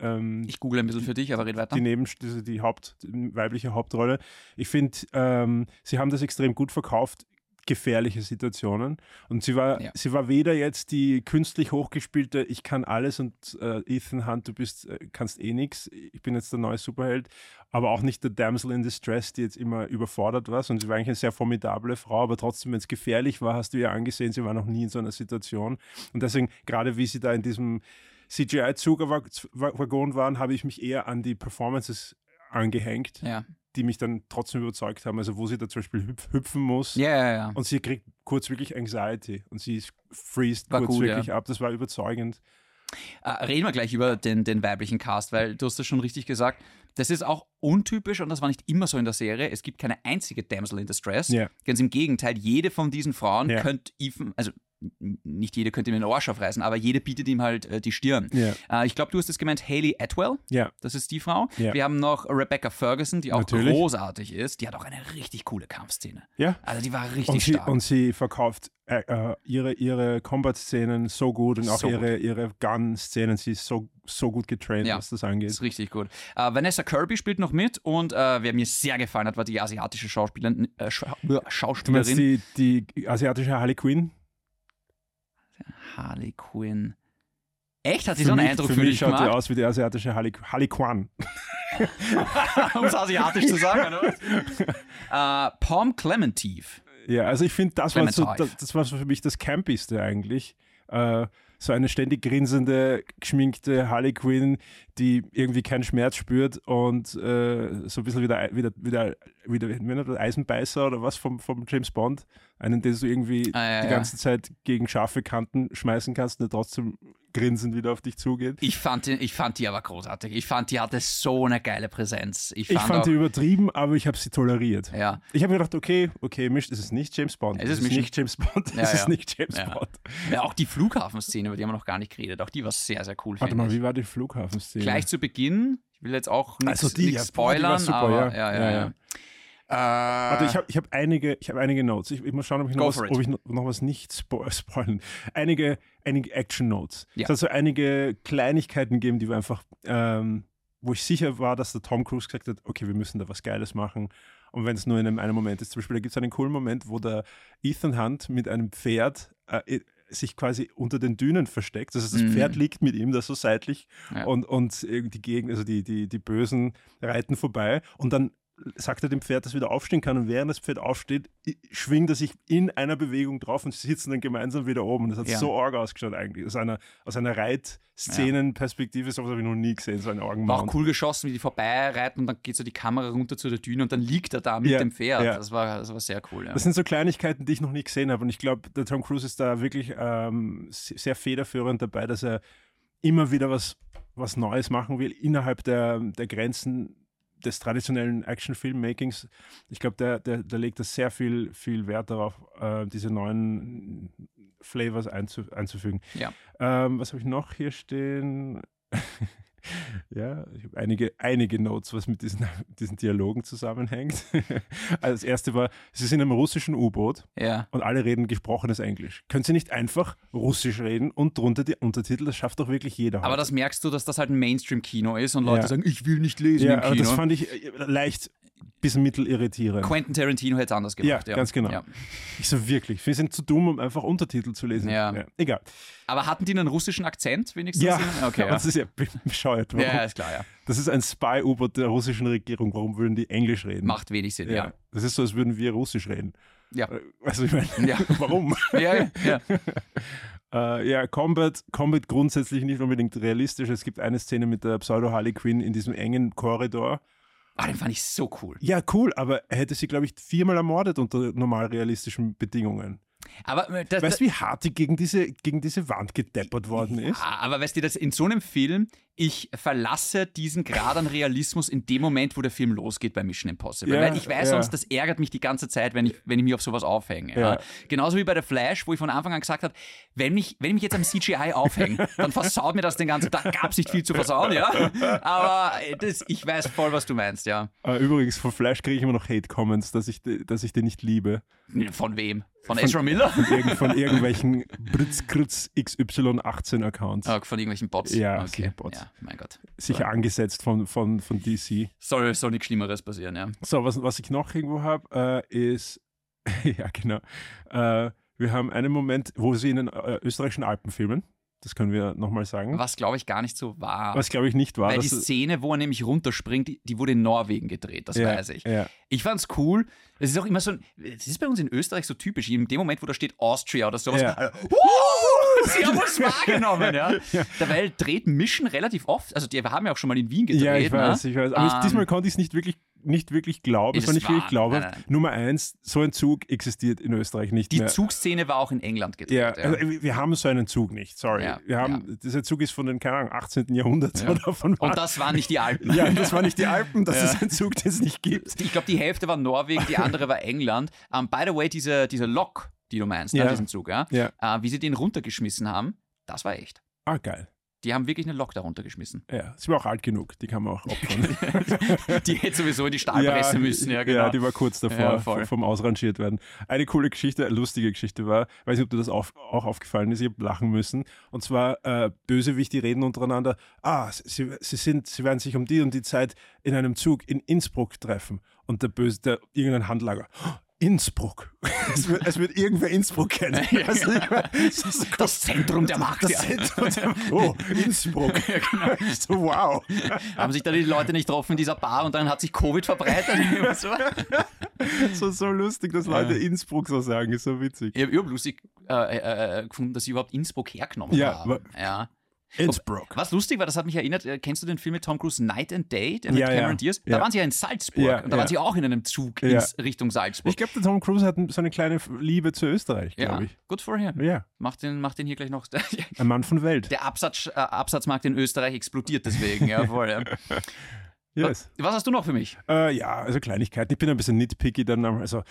Ähm, Ich google ein bisschen für dich, aber red weiter. die Neben die, die Haupt die weibliche Hauptrolle. Ich finde, ähm, sie haben das extrem gut verkauft. Gefährliche Situationen und sie war Ja. sie war weder jetzt die künstlich hochgespielte ich kann alles und äh, Ethan Hunt du bist äh, kannst eh nix ich bin jetzt der neue Superheld aber auch nicht der Damsel in Distress die jetzt immer überfordert war und sie war eigentlich eine sehr formidable Frau aber trotzdem wenn es gefährlich war hast du ihr angesehen sie war noch nie in so einer Situation und deswegen gerade wie sie da in diesem CGI-Zugwaggon waren, habe ich mich eher an die Performances angehängt, Ja. die mich dann trotzdem überzeugt haben. Also wo sie da zum Beispiel hüpf hüpfen muss Ja, ja, ja. und sie kriegt kurz wirklich Anxiety und sie freest War kurz gut, wirklich ja. ab. Das war überzeugend. Äh, reden wir gleich über den, den weiblichen Cast, weil du hast das schon richtig gesagt. Das ist auch untypisch und das war nicht immer so in der Serie. Es gibt keine einzige Damsel in Distress. Ja. Ganz im Gegenteil, jede von diesen Frauen Ja. könnte Ethan, also nicht jede könnte ihm den Arsch aufreißen, aber jede bietet ihm halt äh, die Stirn. Ja. Äh, ich glaube, du hast es gemeint, Haley Atwell, Ja, das ist die Frau. Ja. Wir haben noch Rebecca Ferguson, die auch Natürlich. großartig ist. Die hat auch eine richtig coole Kampfszene. ja. Also die war richtig Und sie, stark. und sie verkauft äh, äh, ihre, ihre Combat-Szenen so gut und auch So ihre, ihre Gun-Szenen. Sie ist so, so gut getraint, Ja. was das angeht. Das ist richtig gut. Äh, Vanessa Kirby spielt noch mit und äh, wer mir sehr gefallen hat, war die asiatische Schauspielerin, äh, Scha äh, Du meinst Schauspielerin die, die asiatische Harley Quinn? Harley Quinn. Echt? Hat sie so einen mich, Eindruck für für, mich dich schaut die aus wie die asiatische Harley, Harley Quinn. um es asiatisch zu sagen, oder? äh, Palm Clementive. Ja, also ich finde, das, war so, das, das war so für mich das Campigste eigentlich. Äh, so eine ständig grinsende, geschminkte Harley Quinn, die irgendwie keinen Schmerz spürt und äh, so ein bisschen wieder, wieder, wieder, wieder, wie nennt man das, Eisenbeißer oder was vom, vom James Bond. Einen, den du irgendwie Ah, ja, die ja. ganze Zeit gegen scharfe Kanten schmeißen kannst und der trotzdem grinsend wieder auf dich zugeht. Ich fand, die, ich fand die aber großartig. Ich fand, die hatte so eine geile Präsenz. Ich Ich fand, fand auch, die übertrieben, aber ich habe sie toleriert. ja, Ich habe mir gedacht, okay, okay, Mist, es ist nicht James Bond. Es ist es ist nicht James Bond. Ja, es ist ja. nicht James Ja. Bond. ja, auch die Flughafenszene, über die haben wir noch gar nicht geredet. Auch die war sehr, sehr cool. Warte mal, ich. wie war die Flughafenszene? Gleich zu Beginn, ich will jetzt auch nichts Also ja, boah, spoilern, super, aber ja, Ja, ja. Äh, Warte, ich habe ich hab einige, ich hab einige Notes. Ich, ich muss schauen, ob ich, noch was, ob ich noch, noch was nicht spo spoilen. Einige, einige Action Notes. Ja. Es hat so einige Kleinigkeiten gegeben, die wir einfach, ähm, wo ich sicher war, dass der Tom Cruise gesagt hat, okay, wir müssen da was Geiles machen. Und wenn es nur in einem, einem Moment ist, zum Beispiel, da gibt es einen coolen Moment, wo der Ethan Hunt mit einem Pferd äh, sich quasi unter den Dünen versteckt. Also das Mhm. Pferd liegt mit ihm da so seitlich Ja. und, und die Gegend, also die, die, die Bösen reiten vorbei und dann sagt er dem Pferd, dass es wieder aufstehen kann und während das Pferd aufsteht, schwingt er sich in einer Bewegung drauf und sie sitzen dann gemeinsam wieder oben. Das hat Ja. so arg ausgeschaut eigentlich. Aus einer, aus einer Reitszenenperspektive, sowas habe ich noch nie gesehen, so ein War auch Augenmount. cool geschossen, wie die vorbeireiten und dann geht so die Kamera runter zu der Düne und dann liegt er da mit Ja, dem Pferd. Das, war, das war sehr cool. Das sind so Kleinigkeiten, die ich noch nie gesehen habe. Und ich glaube, der Tom Cruise ist da wirklich ähm, se- sehr federführend dabei, dass er immer wieder was, was Neues machen will innerhalb der, der Grenzen des traditionellen Action-Filmmakings. Ich glaube, der, der, der legt da sehr viel, viel Wert darauf, äh, diese neuen Flavors einzu, einzufügen. Ja. Ähm, was habe ich noch hier stehen? Ja, ich habe einige, einige Notes, was mit diesen, diesen Dialogen zusammenhängt. also das erste war, sie sind im russischen U-Boot ja. und alle reden gesprochenes Englisch. Können sie nicht einfach Russisch reden und drunter die Untertitel? Das schafft doch wirklich jeder. Aber heute. das merkst du, dass das halt ein Mainstream-Kino ist und Leute Ja. sagen, ich will nicht lesen ja, im aber Kino. das fand ich äh, leicht bis mittelirritierend. Quentin Tarantino hätte es anders Ja, gemacht. Ja, ganz genau. Ja. Ich so wirklich, wir sind zu dumm, um einfach Untertitel zu lesen. Ja. Egal. Aber hatten die einen russischen Akzent wenigstens? Ja, Okay, ja. das ist ja bescheuert. Warum? ja, ist klar, ja. Das ist ein Spy-U-Boot der russischen Regierung. Warum würden die Englisch reden? Macht wenig Sinn, ja. Das ist so, als würden wir Russisch reden. Ja. Äh, Weißt du, ich meine, Ja. warum? Ja, ja, ja. Äh, ja, Combat, Combat grundsätzlich nicht unbedingt realistisch. Es gibt eine Szene mit der Pseudo-Harley Quinn in diesem engen Korridor. Ah, den fand ich so cool. Ja, cool, aber er hätte sie, glaube ich, viermal ermordet unter normal realistischen Bedingungen. Aber, äh, das, Weißt du, wie hart die gegen diese, gegen diese Wand gedeppert worden ist? Ah, aber weißt du, das in so einem Film, ich verlasse diesen Grad an Realismus in dem Moment, wo der Film losgeht bei Mission Impossible. Ja, Weil ich weiß ja. sonst, das ärgert mich die ganze Zeit, wenn ich, wenn ich mich auf sowas aufhänge. Ja. Ja. Genauso wie bei der Flash, wo ich von Anfang an gesagt habe, wenn, mich, wenn ich mich jetzt am CGI aufhänge, dann versaut mir das den ganzen Tag. Gab es nicht viel zu versauen, ja. Aber das, ich weiß voll, was du meinst, ja. Äh, übrigens, von Flash kriege ich immer noch Hate-Comments, dass ich, dass ich den nicht liebe. Von wem? Von Ezra Miller? Von, irgend, von irgendwelchen Britzkritz XY18-Accounts. Ah, von irgendwelchen Bots? Ja, okay. Bots. Ja, mein Gott. Sicher angesetzt von, von, von DC. Soll, soll nichts Schlimmeres passieren, ja. So, was, was ich noch irgendwo habe, äh, ist, ja genau, äh, wir haben einen Moment, wo sie in den äh, österreichischen Alpen filmen. Das können wir nochmal sagen. Was, glaube ich, gar nicht so war. Was, glaube ich, nicht war. Weil die Szene, wo er nämlich runterspringt, die, die wurde in Norwegen gedreht, das ja, weiß ich. Ja. Ich fand's cool. Es ist auch immer so, ein- das ist bei uns in Österreich so typisch. In dem Moment, wo da steht Austria oder sowas, Ja. alle, "Wuhu, sie haben uns wahrgenommen, ja. Dabei dreht Mission relativ oft. Also die, wir haben ja auch schon mal in Wien gedreht. Ja, ich weiß, ne? ich weiß. Aber ich, Ähm, diesmal konnte ich es nicht wirklich, nicht wirklich glauben. Es war nicht wirklich glaubhaft. Nein, nein. Nummer eins, so ein Zug existiert in Österreich nicht Die mehr. Zugszene war auch in England ja, gedreht. also wir- haben so einen Zug nicht, sorry. Ja, wir haben, Dieser Zug ist von den, keine Ahnung, 18. Jahrhundert Ja. oder von Und das waren nicht die Alpen. Ja, das waren nicht die Alpen, das Ja. ist ein Zug, den es nicht gibt. Ich glaube, die Hälfte war Norwegen, die andere war England. Um, by the way, diese, diese Lok, die du meinst, Ja. ne, diesen Zug, ja, Ja. äh, wie sie den runtergeschmissen haben, das war echt. Ah, geil. Die haben wirklich eine Lok da runtergeschmissen. Ja, sie war auch alt genug, die kann man auch opfern. Die hätte sowieso in die Stahlpresse müssen, ja, genau. Ja, die war kurz davor, Ja, vom Ausrangiert werden. Eine coole Geschichte, eine lustige Geschichte war, weiß nicht, ob dir das auf, auch aufgefallen ist, ich habe lachen müssen. Und zwar äh, Bösewicht, die reden untereinander, ah, sie, sie, sind, sie werden sich um die und die Zeit in einem Zug in Innsbruck treffen. Und der Böse, der irgendein Handlager, "Oh, Innsbruck. Es wird, es wird irgendwer Innsbruck kennen. Also, ich mein, das Das Zentrum der Macht. das ja. Zentrum der- Oh, Innsbruck. So, wow. Haben sich da die Leute nicht getroffen in dieser Bar und dann hat sich Covid verbreitet? so. So, so lustig, dass Leute Innsbruck so sagen, ist so witzig. Ich habe überhaupt lustig äh, äh, äh, gefunden, dass sie überhaupt Innsbruck hergenommen Ja, haben. Ja. Innsbruck. Was lustig war, das hat mich erinnert, äh, kennst du den Film mit Tom Cruise Night and Day, der mit Ja, ja. Cameron Diaz? Da Ja. waren sie ja in Salzburg Ja, und da ja. waren sie auch in einem Zug Ja. ins Richtung Salzburg. Ich glaube, der Tom Cruise hat so eine kleine Liebe zu Österreich, ja, glaube ich. good for him. Ja, Macht den, macht den hier gleich noch. ein Mann von Welt. Der Absatz, äh, Absatzmarkt in Österreich explodiert deswegen. Ja, voll. Yes. Was hast du noch für mich? Äh, ja, also Kleinigkeiten. Ich bin ein bisschen nitpicky dann. Also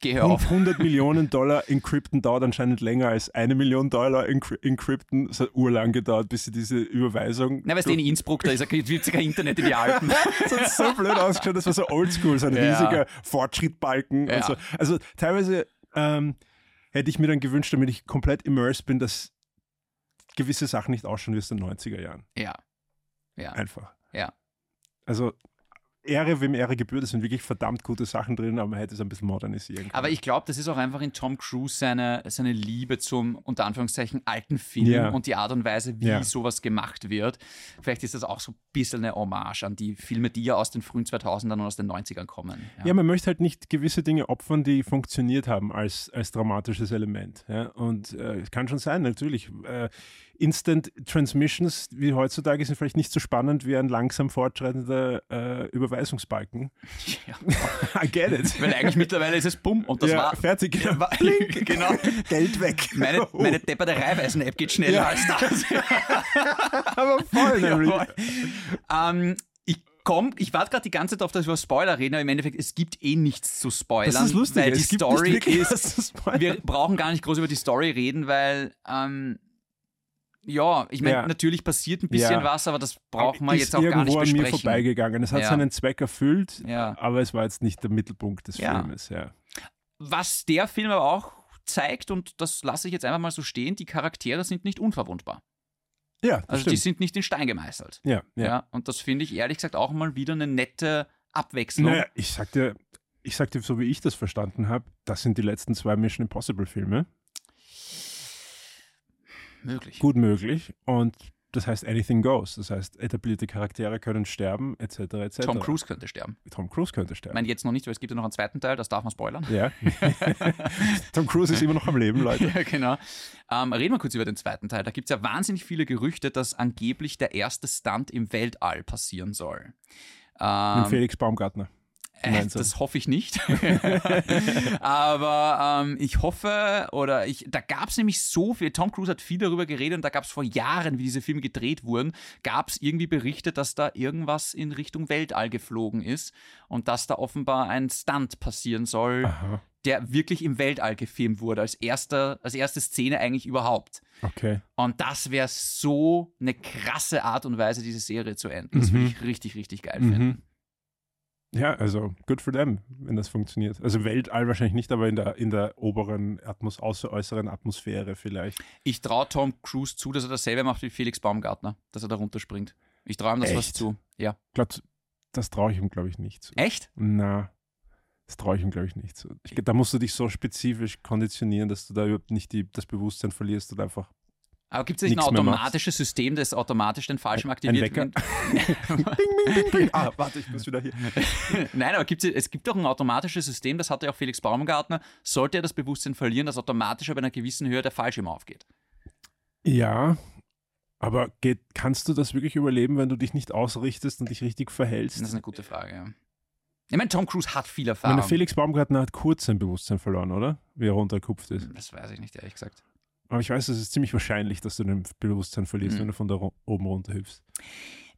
Geh hör auf. 100 Millionen Dollar encrypten dauert anscheinend länger als eine Million Dollar encry- encrypten. Es hat urlang gedauert, bis sie diese Überweisung. Na, weißt du, in Innsbruck, da ist ein witziger Internet in die Alpen. das hat so blöd ausgeschaut, das war so oldschool, so ein Ja. riesiger Fortschrittbalken Ja. und so. Also teilweise ähm, hätte ich mir dann gewünscht, damit ich komplett immersed bin, dass gewisse Sachen nicht ausschauen wie aus den 90er Jahren. Ja. Ja. Einfach. Ja. Also Ehre, wem Ehre gebührt, es sind wirklich verdammt gute Sachen drin, aber man hätte es ein bisschen modernisieren können. Aber ich glaube, das ist auch einfach in Tom Cruise seine, seine Liebe zum, unter Anführungszeichen, alten Film Ja. und die Art und Weise, wie Ja. sowas gemacht wird. Vielleicht ist das auch so ein bisschen eine Hommage an die Filme, die ja aus den frühen 2000ern und aus den 90ern kommen. Ja, man möchte halt nicht gewisse Dinge opfern, die funktioniert haben als, als dramatisches Element. Ja? Und äh, es kann schon sein, natürlich. Äh, Instant Transmissions wie heutzutage sind vielleicht nicht so spannend wie ein langsam fortschreitender äh, Überweisungsbalken. Ja. I get it. Weil eigentlich mittlerweile ist es Bumm und das ja, war. fertig. Genau. war genau. Geld weg. Meine, Oh, meine depperte Reihweisen-App geht schneller Ja. als das. aber voll, nämlich. Jawohl. ähm, ich komm, ich warte gerade die ganze Zeit auf, dass wir über Spoiler reden, aber im Endeffekt, es gibt eh nichts zu spoilern. Das ist lustig. Weil die Story ist, was zu spoilern. wir brauchen gar nicht groß über die Story reden, weil ähm, ja, ich meine, Ja. natürlich passiert ein bisschen Ja. was, aber das brauchen wir ist jetzt auch gar nicht irgendwo an mir besprechen. vorbeigegangen. Es hat Ja. seinen Zweck erfüllt, aber es war jetzt nicht der Mittelpunkt des. Filmes. Ja. Was der Film aber auch zeigt, und das lasse ich jetzt einfach mal so stehen, die Charaktere sind nicht unverwundbar. Ja, das Also die stimmt. sind nicht in Stein gemeißelt. Ja, Ja. und das finde ich ehrlich gesagt auch mal wieder eine nette Abwechslung. Naja, ich sagte, ich sagte, so wie ich das verstanden habe, das sind die letzten zwei Mission Impossible Filme. Möglich. Gut möglich. Und das heißt, anything goes. Das heißt, etablierte Charaktere können sterben, etc. etc. Tom Cruise könnte sterben. Tom Cruise könnte Ich sterben. meine jetzt noch nicht, weil es gibt ja noch einen zweiten Teil, das darf man spoilern. Ja. Tom Cruise ist immer noch am Leben, Leute. Ja, genau. Ähm, reden wir kurz über den zweiten Teil. Da gibt es ja wahnsinnig viele Gerüchte, dass angeblich der erste Stunt im Weltall passieren soll. Mit Ähm, Felix Baumgartner. Äh, das hoffe ich nicht. Aber ähm, ich hoffe, oder ich, da gab es nämlich so viel, Tom Cruise hat viel darüber geredet und da gab es vor Jahren, wie diese Filme gedreht wurden, gab es irgendwie Berichte, dass da irgendwas in Richtung Weltall geflogen ist und dass da offenbar ein Stunt passieren soll, Aha, der wirklich im Weltall gefilmt wurde, als, erster, als erste Szene eigentlich überhaupt. okay. Und das wäre so eine krasse Art und Weise, diese Serie zu enden. Das würde ich richtig, richtig geil finden. Ja, also good for them, wenn das funktioniert. Also Weltall wahrscheinlich nicht, aber in der, in der oberen, Atmos außer, äußeren Atmosphäre vielleicht. Ich traue Tom Cruise zu, dass er dasselbe macht wie Felix Baumgartner, dass er da runterspringt. Ich traue ihm das was Echt? zu. Ja. Glaub, das traue ich ihm, glaube ich, nicht zu. Echt? Na, das traue ich ihm, glaube ich, nicht zu. Ich, da musst du dich so spezifisch konditionieren, dass du da überhaupt nicht die, das Bewusstsein verlierst und einfach Aber gibt es nicht ein automatisches System, das automatisch den Fallschirm ein aktiviert? Wenn- Bing, bing, bing. Ah, warte, ich muss wieder hier. Nein, aber gibt's, es gibt doch ein automatisches System, das hatte auch Felix Baumgartner. Sollte er das Bewusstsein verlieren, dass automatisch ab einer gewissen Höhe der Fallschirm aufgeht. Ja, aber geht, kannst du das wirklich überleben, wenn du dich nicht ausrichtest und dich richtig verhältst? Das ist eine gute Frage, ja. Ich meine, Tom Cruise hat viel Erfahrung. meine, Felix Baumgartner hat kurz sein Bewusstsein verloren, oder? Wie er runtergekupft ist. das weiß ich nicht, ehrlich gesagt. Aber ich weiß, es ist ziemlich wahrscheinlich, dass du dein Bewusstsein verlierst, Mhm. wenn du von da oben runter hüpfst.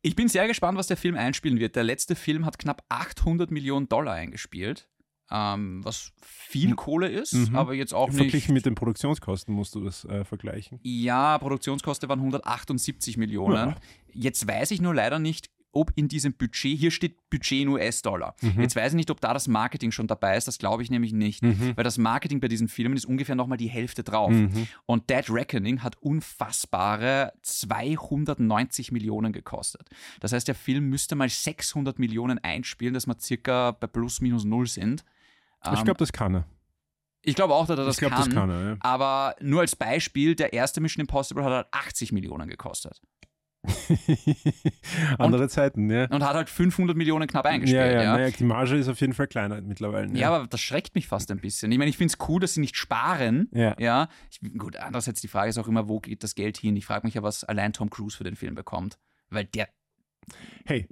Ich bin sehr gespannt, was der Film einspielen wird. Der letzte Film hat knapp 800 Millionen Dollar eingespielt, ähm, was viel Mhm. Kohle ist, Mhm. aber jetzt auch nicht. Verglichen mit den Produktionskosten musst du das äh, vergleichen. Ja, Produktionskosten waren 178 Millionen. Ja. Jetzt weiß ich nur leider nicht, ob in diesem Budget, hier steht Budget in US-Dollar. Mhm. Jetzt weiß ich nicht, ob da das Marketing schon dabei ist, das glaube ich nämlich nicht. Mhm. Weil das Marketing bei diesen Filmen ist ungefähr nochmal die Hälfte drauf. Mhm. Und Dead Reckoning hat unfassbare 290 Millionen gekostet. Das heißt, der Film müsste mal 600 Millionen einspielen, dass wir circa bei plus minus null sind. Ich Ähm, glaube, das kann er. ich glaube auch, dass er das ich glaube, kann. das kann er. Ja. Aber nur als Beispiel, der erste Mission Impossible hat halt 80 Millionen gekostet. Andere Zeiten, ja. Und hat halt 500 Millionen knapp eingespielt. Ja, Ja, ja, naja, die Marge ist auf jeden Fall kleiner mittlerweile. Ja, aber das schreckt mich fast ein bisschen. Ich meine, ich finde es cool, dass sie nicht sparen. Ja. Ja. Ich, gut, andererseits die Frage ist auch immer, wo geht das Geld hin? Ich frage mich ja, was allein Tom Cruise für den Film bekommt. Weil der, Hey,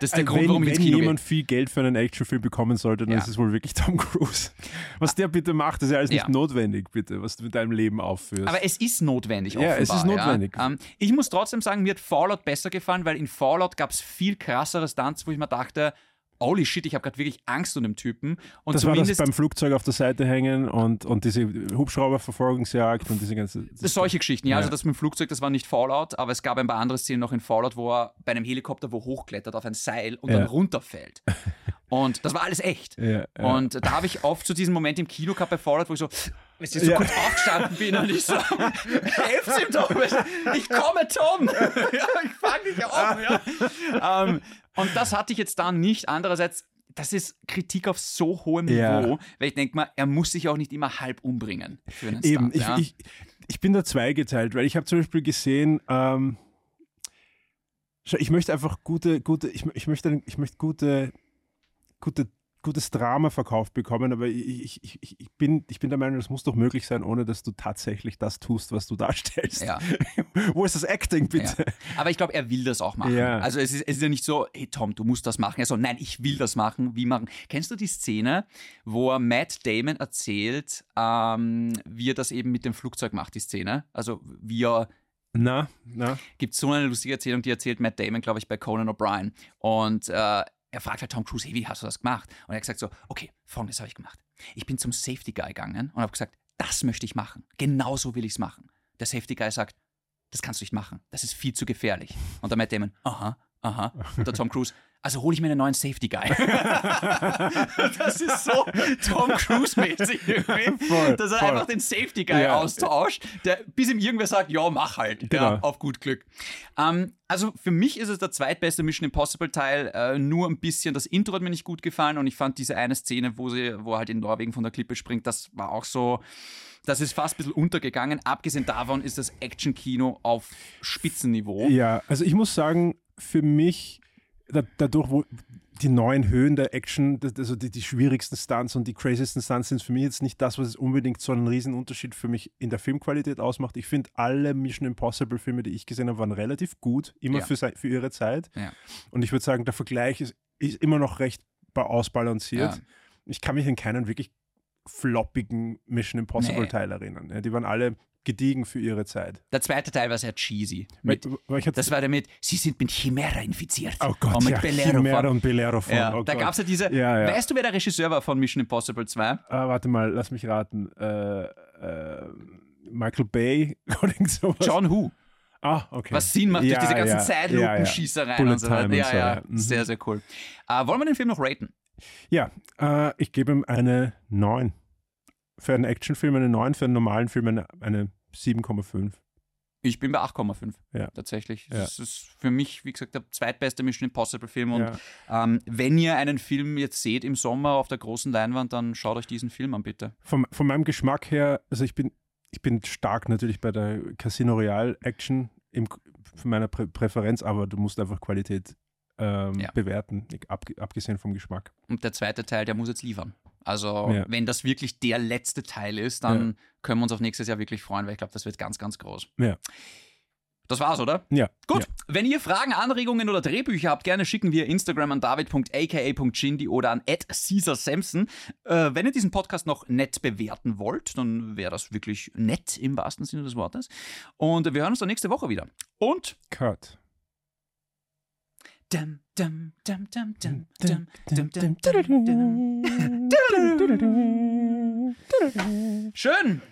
das ist der äh, Grund, wenn, warum ich ins wenn Kino jemand viel Geld für einen Actionfilm bekommen sollte, dann Ja. ist es wohl wirklich Tom Cruise. Was der bitte macht, ist ja alles nicht Ja. notwendig, bitte, was du mit deinem Leben aufführst. Aber es ist notwendig. Ja, offenbar, es ist notwendig. Ja. Ähm, ich muss trotzdem sagen, mir hat Fallout besser gefallen, weil in Fallout gab es viel krassere Stunts, wo ich mir dachte, holy shit, ich habe gerade wirklich Angst um den Typen. Und das war das beim Flugzeug auf der Seite hängen und, und diese Hubschrauberverfolgungsjagd und diese ganze. Solche Geschichten, ja. Ja. Also das mit dem Flugzeug, das war nicht Fallout, aber es gab ein paar andere Szenen noch in Fallout, wo er bei einem Helikopter wo hochklettert auf ein Seil und Ja. dann runterfällt. Und das war alles echt. Ja. Und da habe ich oft so diesen Moment im Kino gehabt bei Fallout, wo ich so, weißt du, so kurz aufgestanden bin und ich so, helft ihm doch, ich komme, Tom. ja, ich fange dich auf. Ja. ähm, und das hatte ich jetzt da nicht. Andererseits, das ist Kritik auf so hohem Ja. Niveau, weil ich denke mal, er muss sich auch nicht immer halb umbringen für einen Eben, Stunt. ich, ja. ich, ich bin da zweigeteilt, weil ich habe zum Beispiel gesehen, ähm, ich möchte einfach gute, gute, ich, ich möchte, ich möchte gute, gute, gutes Drama verkauft bekommen, aber ich, ich, ich, ich, bin, ich bin der Meinung, das muss doch möglich sein, ohne dass du tatsächlich das tust, was du darstellst. Ja. Wo ist das Acting, bitte? Ja. Aber ich glaube, er will das auch machen. Ja. Also es ist, es ist ja nicht so, hey Tom, du musst das machen. Er so, nein, ich will das machen. Wie machen? Kennst du die Szene, wo Matt Damon erzählt, ähm, wie er das eben mit dem Flugzeug macht, die Szene? Also wie er Na, na. gibt so eine lustige Erzählung, die erzählt Matt Damon, glaube ich, bei Conan O'Brien. Und äh, er fragt halt Tom Cruise, hey, wie hast du das gemacht? Und er hat gesagt so, okay, folgendes habe ich gemacht. Ich bin zum Safety Guy gegangen und habe gesagt, das möchte ich machen. Genauso will ich es machen. Der Safety Guy sagt, das kannst du nicht machen. Das ist viel zu gefährlich. Und der Matt Damon, aha, aha. Und der Tom Cruise, also hole ich mir einen neuen Safety Guy. das ist so Tom Cruise-mäßig dass er voll. einfach den Safety Guy Ja. austauscht, der, bis ihm irgendwer sagt, ja, mach halt. Ja, Genau. auf gut Glück. Ähm, also für mich ist es der zweitbeste Mission Impossible Teil. Äh, nur ein bisschen das Intro hat mir nicht gut gefallen und ich fand diese eine Szene, wo sie, wo er halt in Norwegen von der Klippe springt, das war auch so. Das ist fast ein bisschen untergegangen. Abgesehen davon ist das Action-Kino auf Spitzenniveau. Ja, also ich muss sagen, für mich, dadurch, wo die neuen Höhen der Action, also die, die schwierigsten Stunts und die craziesten Stunts sind für mich jetzt nicht das, was es unbedingt so einen riesen Unterschied für mich in der Filmqualität ausmacht. Ich finde, alle Mission Impossible Filme, die ich gesehen habe, waren relativ gut, immer Ja. für, für ihre Zeit. Ja. Und ich würde sagen, der Vergleich ist, ist immer noch recht ba- ausbalanciert. Ja. Ich kann mich an keinen wirklich floppigen Mission Impossible Nee. Teil erinnern. Die waren alle gediegen für ihre Zeit. Der zweite Teil war sehr cheesy. Mit, das war der mit, sie sind mit Chimera infiziert. Oh Gott, und mit ja, Bolero Chimera und Bolero von. Ja, oh da gab es ja diese. Ja, ja. Weißt du, wer der Regisseur war von Mission Impossible 2? Ah, warte mal, lass mich raten. Äh, äh, Michael Bay oder sowas. John Who. Ah, okay. Was Sinn macht durch diese ganzen ja, Zeitlupenschießereien Bullet und so weiter. Ja, ja. Mhm. sehr, sehr cool. Äh, wollen wir den Film noch raten? Ja, äh, ich gebe ihm eine 9. Für einen Actionfilm eine 9, für einen normalen Film eine, eine 7,5. Ich bin bei 8,5 Ja. tatsächlich. Ja. Das ist für mich, wie gesagt, der zweitbeste Mission Impossible Film. Und Ja. ähm, wenn ihr einen Film jetzt seht im Sommer auf der großen Leinwand, dann schaut euch diesen Film an, bitte. Von, von meinem Geschmack her, also ich bin, ich bin stark natürlich bei der Casino Royale Action im, von meiner Prä Präferenz, aber du musst einfach Qualität ähm, bewerten, ab, abgesehen vom Geschmack. Und der zweite Teil, der muss jetzt liefern. Also, Ja. wenn das wirklich der letzte Teil ist, dann können wir uns auf nächstes Jahr wirklich freuen, weil ich glaube, das wird ganz, ganz groß. Ja. Das war's, oder? Ja. Gut, Ja. wenn ihr Fragen, Anregungen oder Drehbücher habt, gerne schicken wir Instagram an david.aka.chindi oder an @caesarsamson. Äh, wenn ihr diesen Podcast noch nett bewerten wollt, dann wäre das wirklich nett im wahrsten Sinne des Wortes. Und wir hören uns dann nächste Woche wieder. Und Cut. dum, dum, dum, dum, dum, dum, dum, dum, dum, dum. Schön.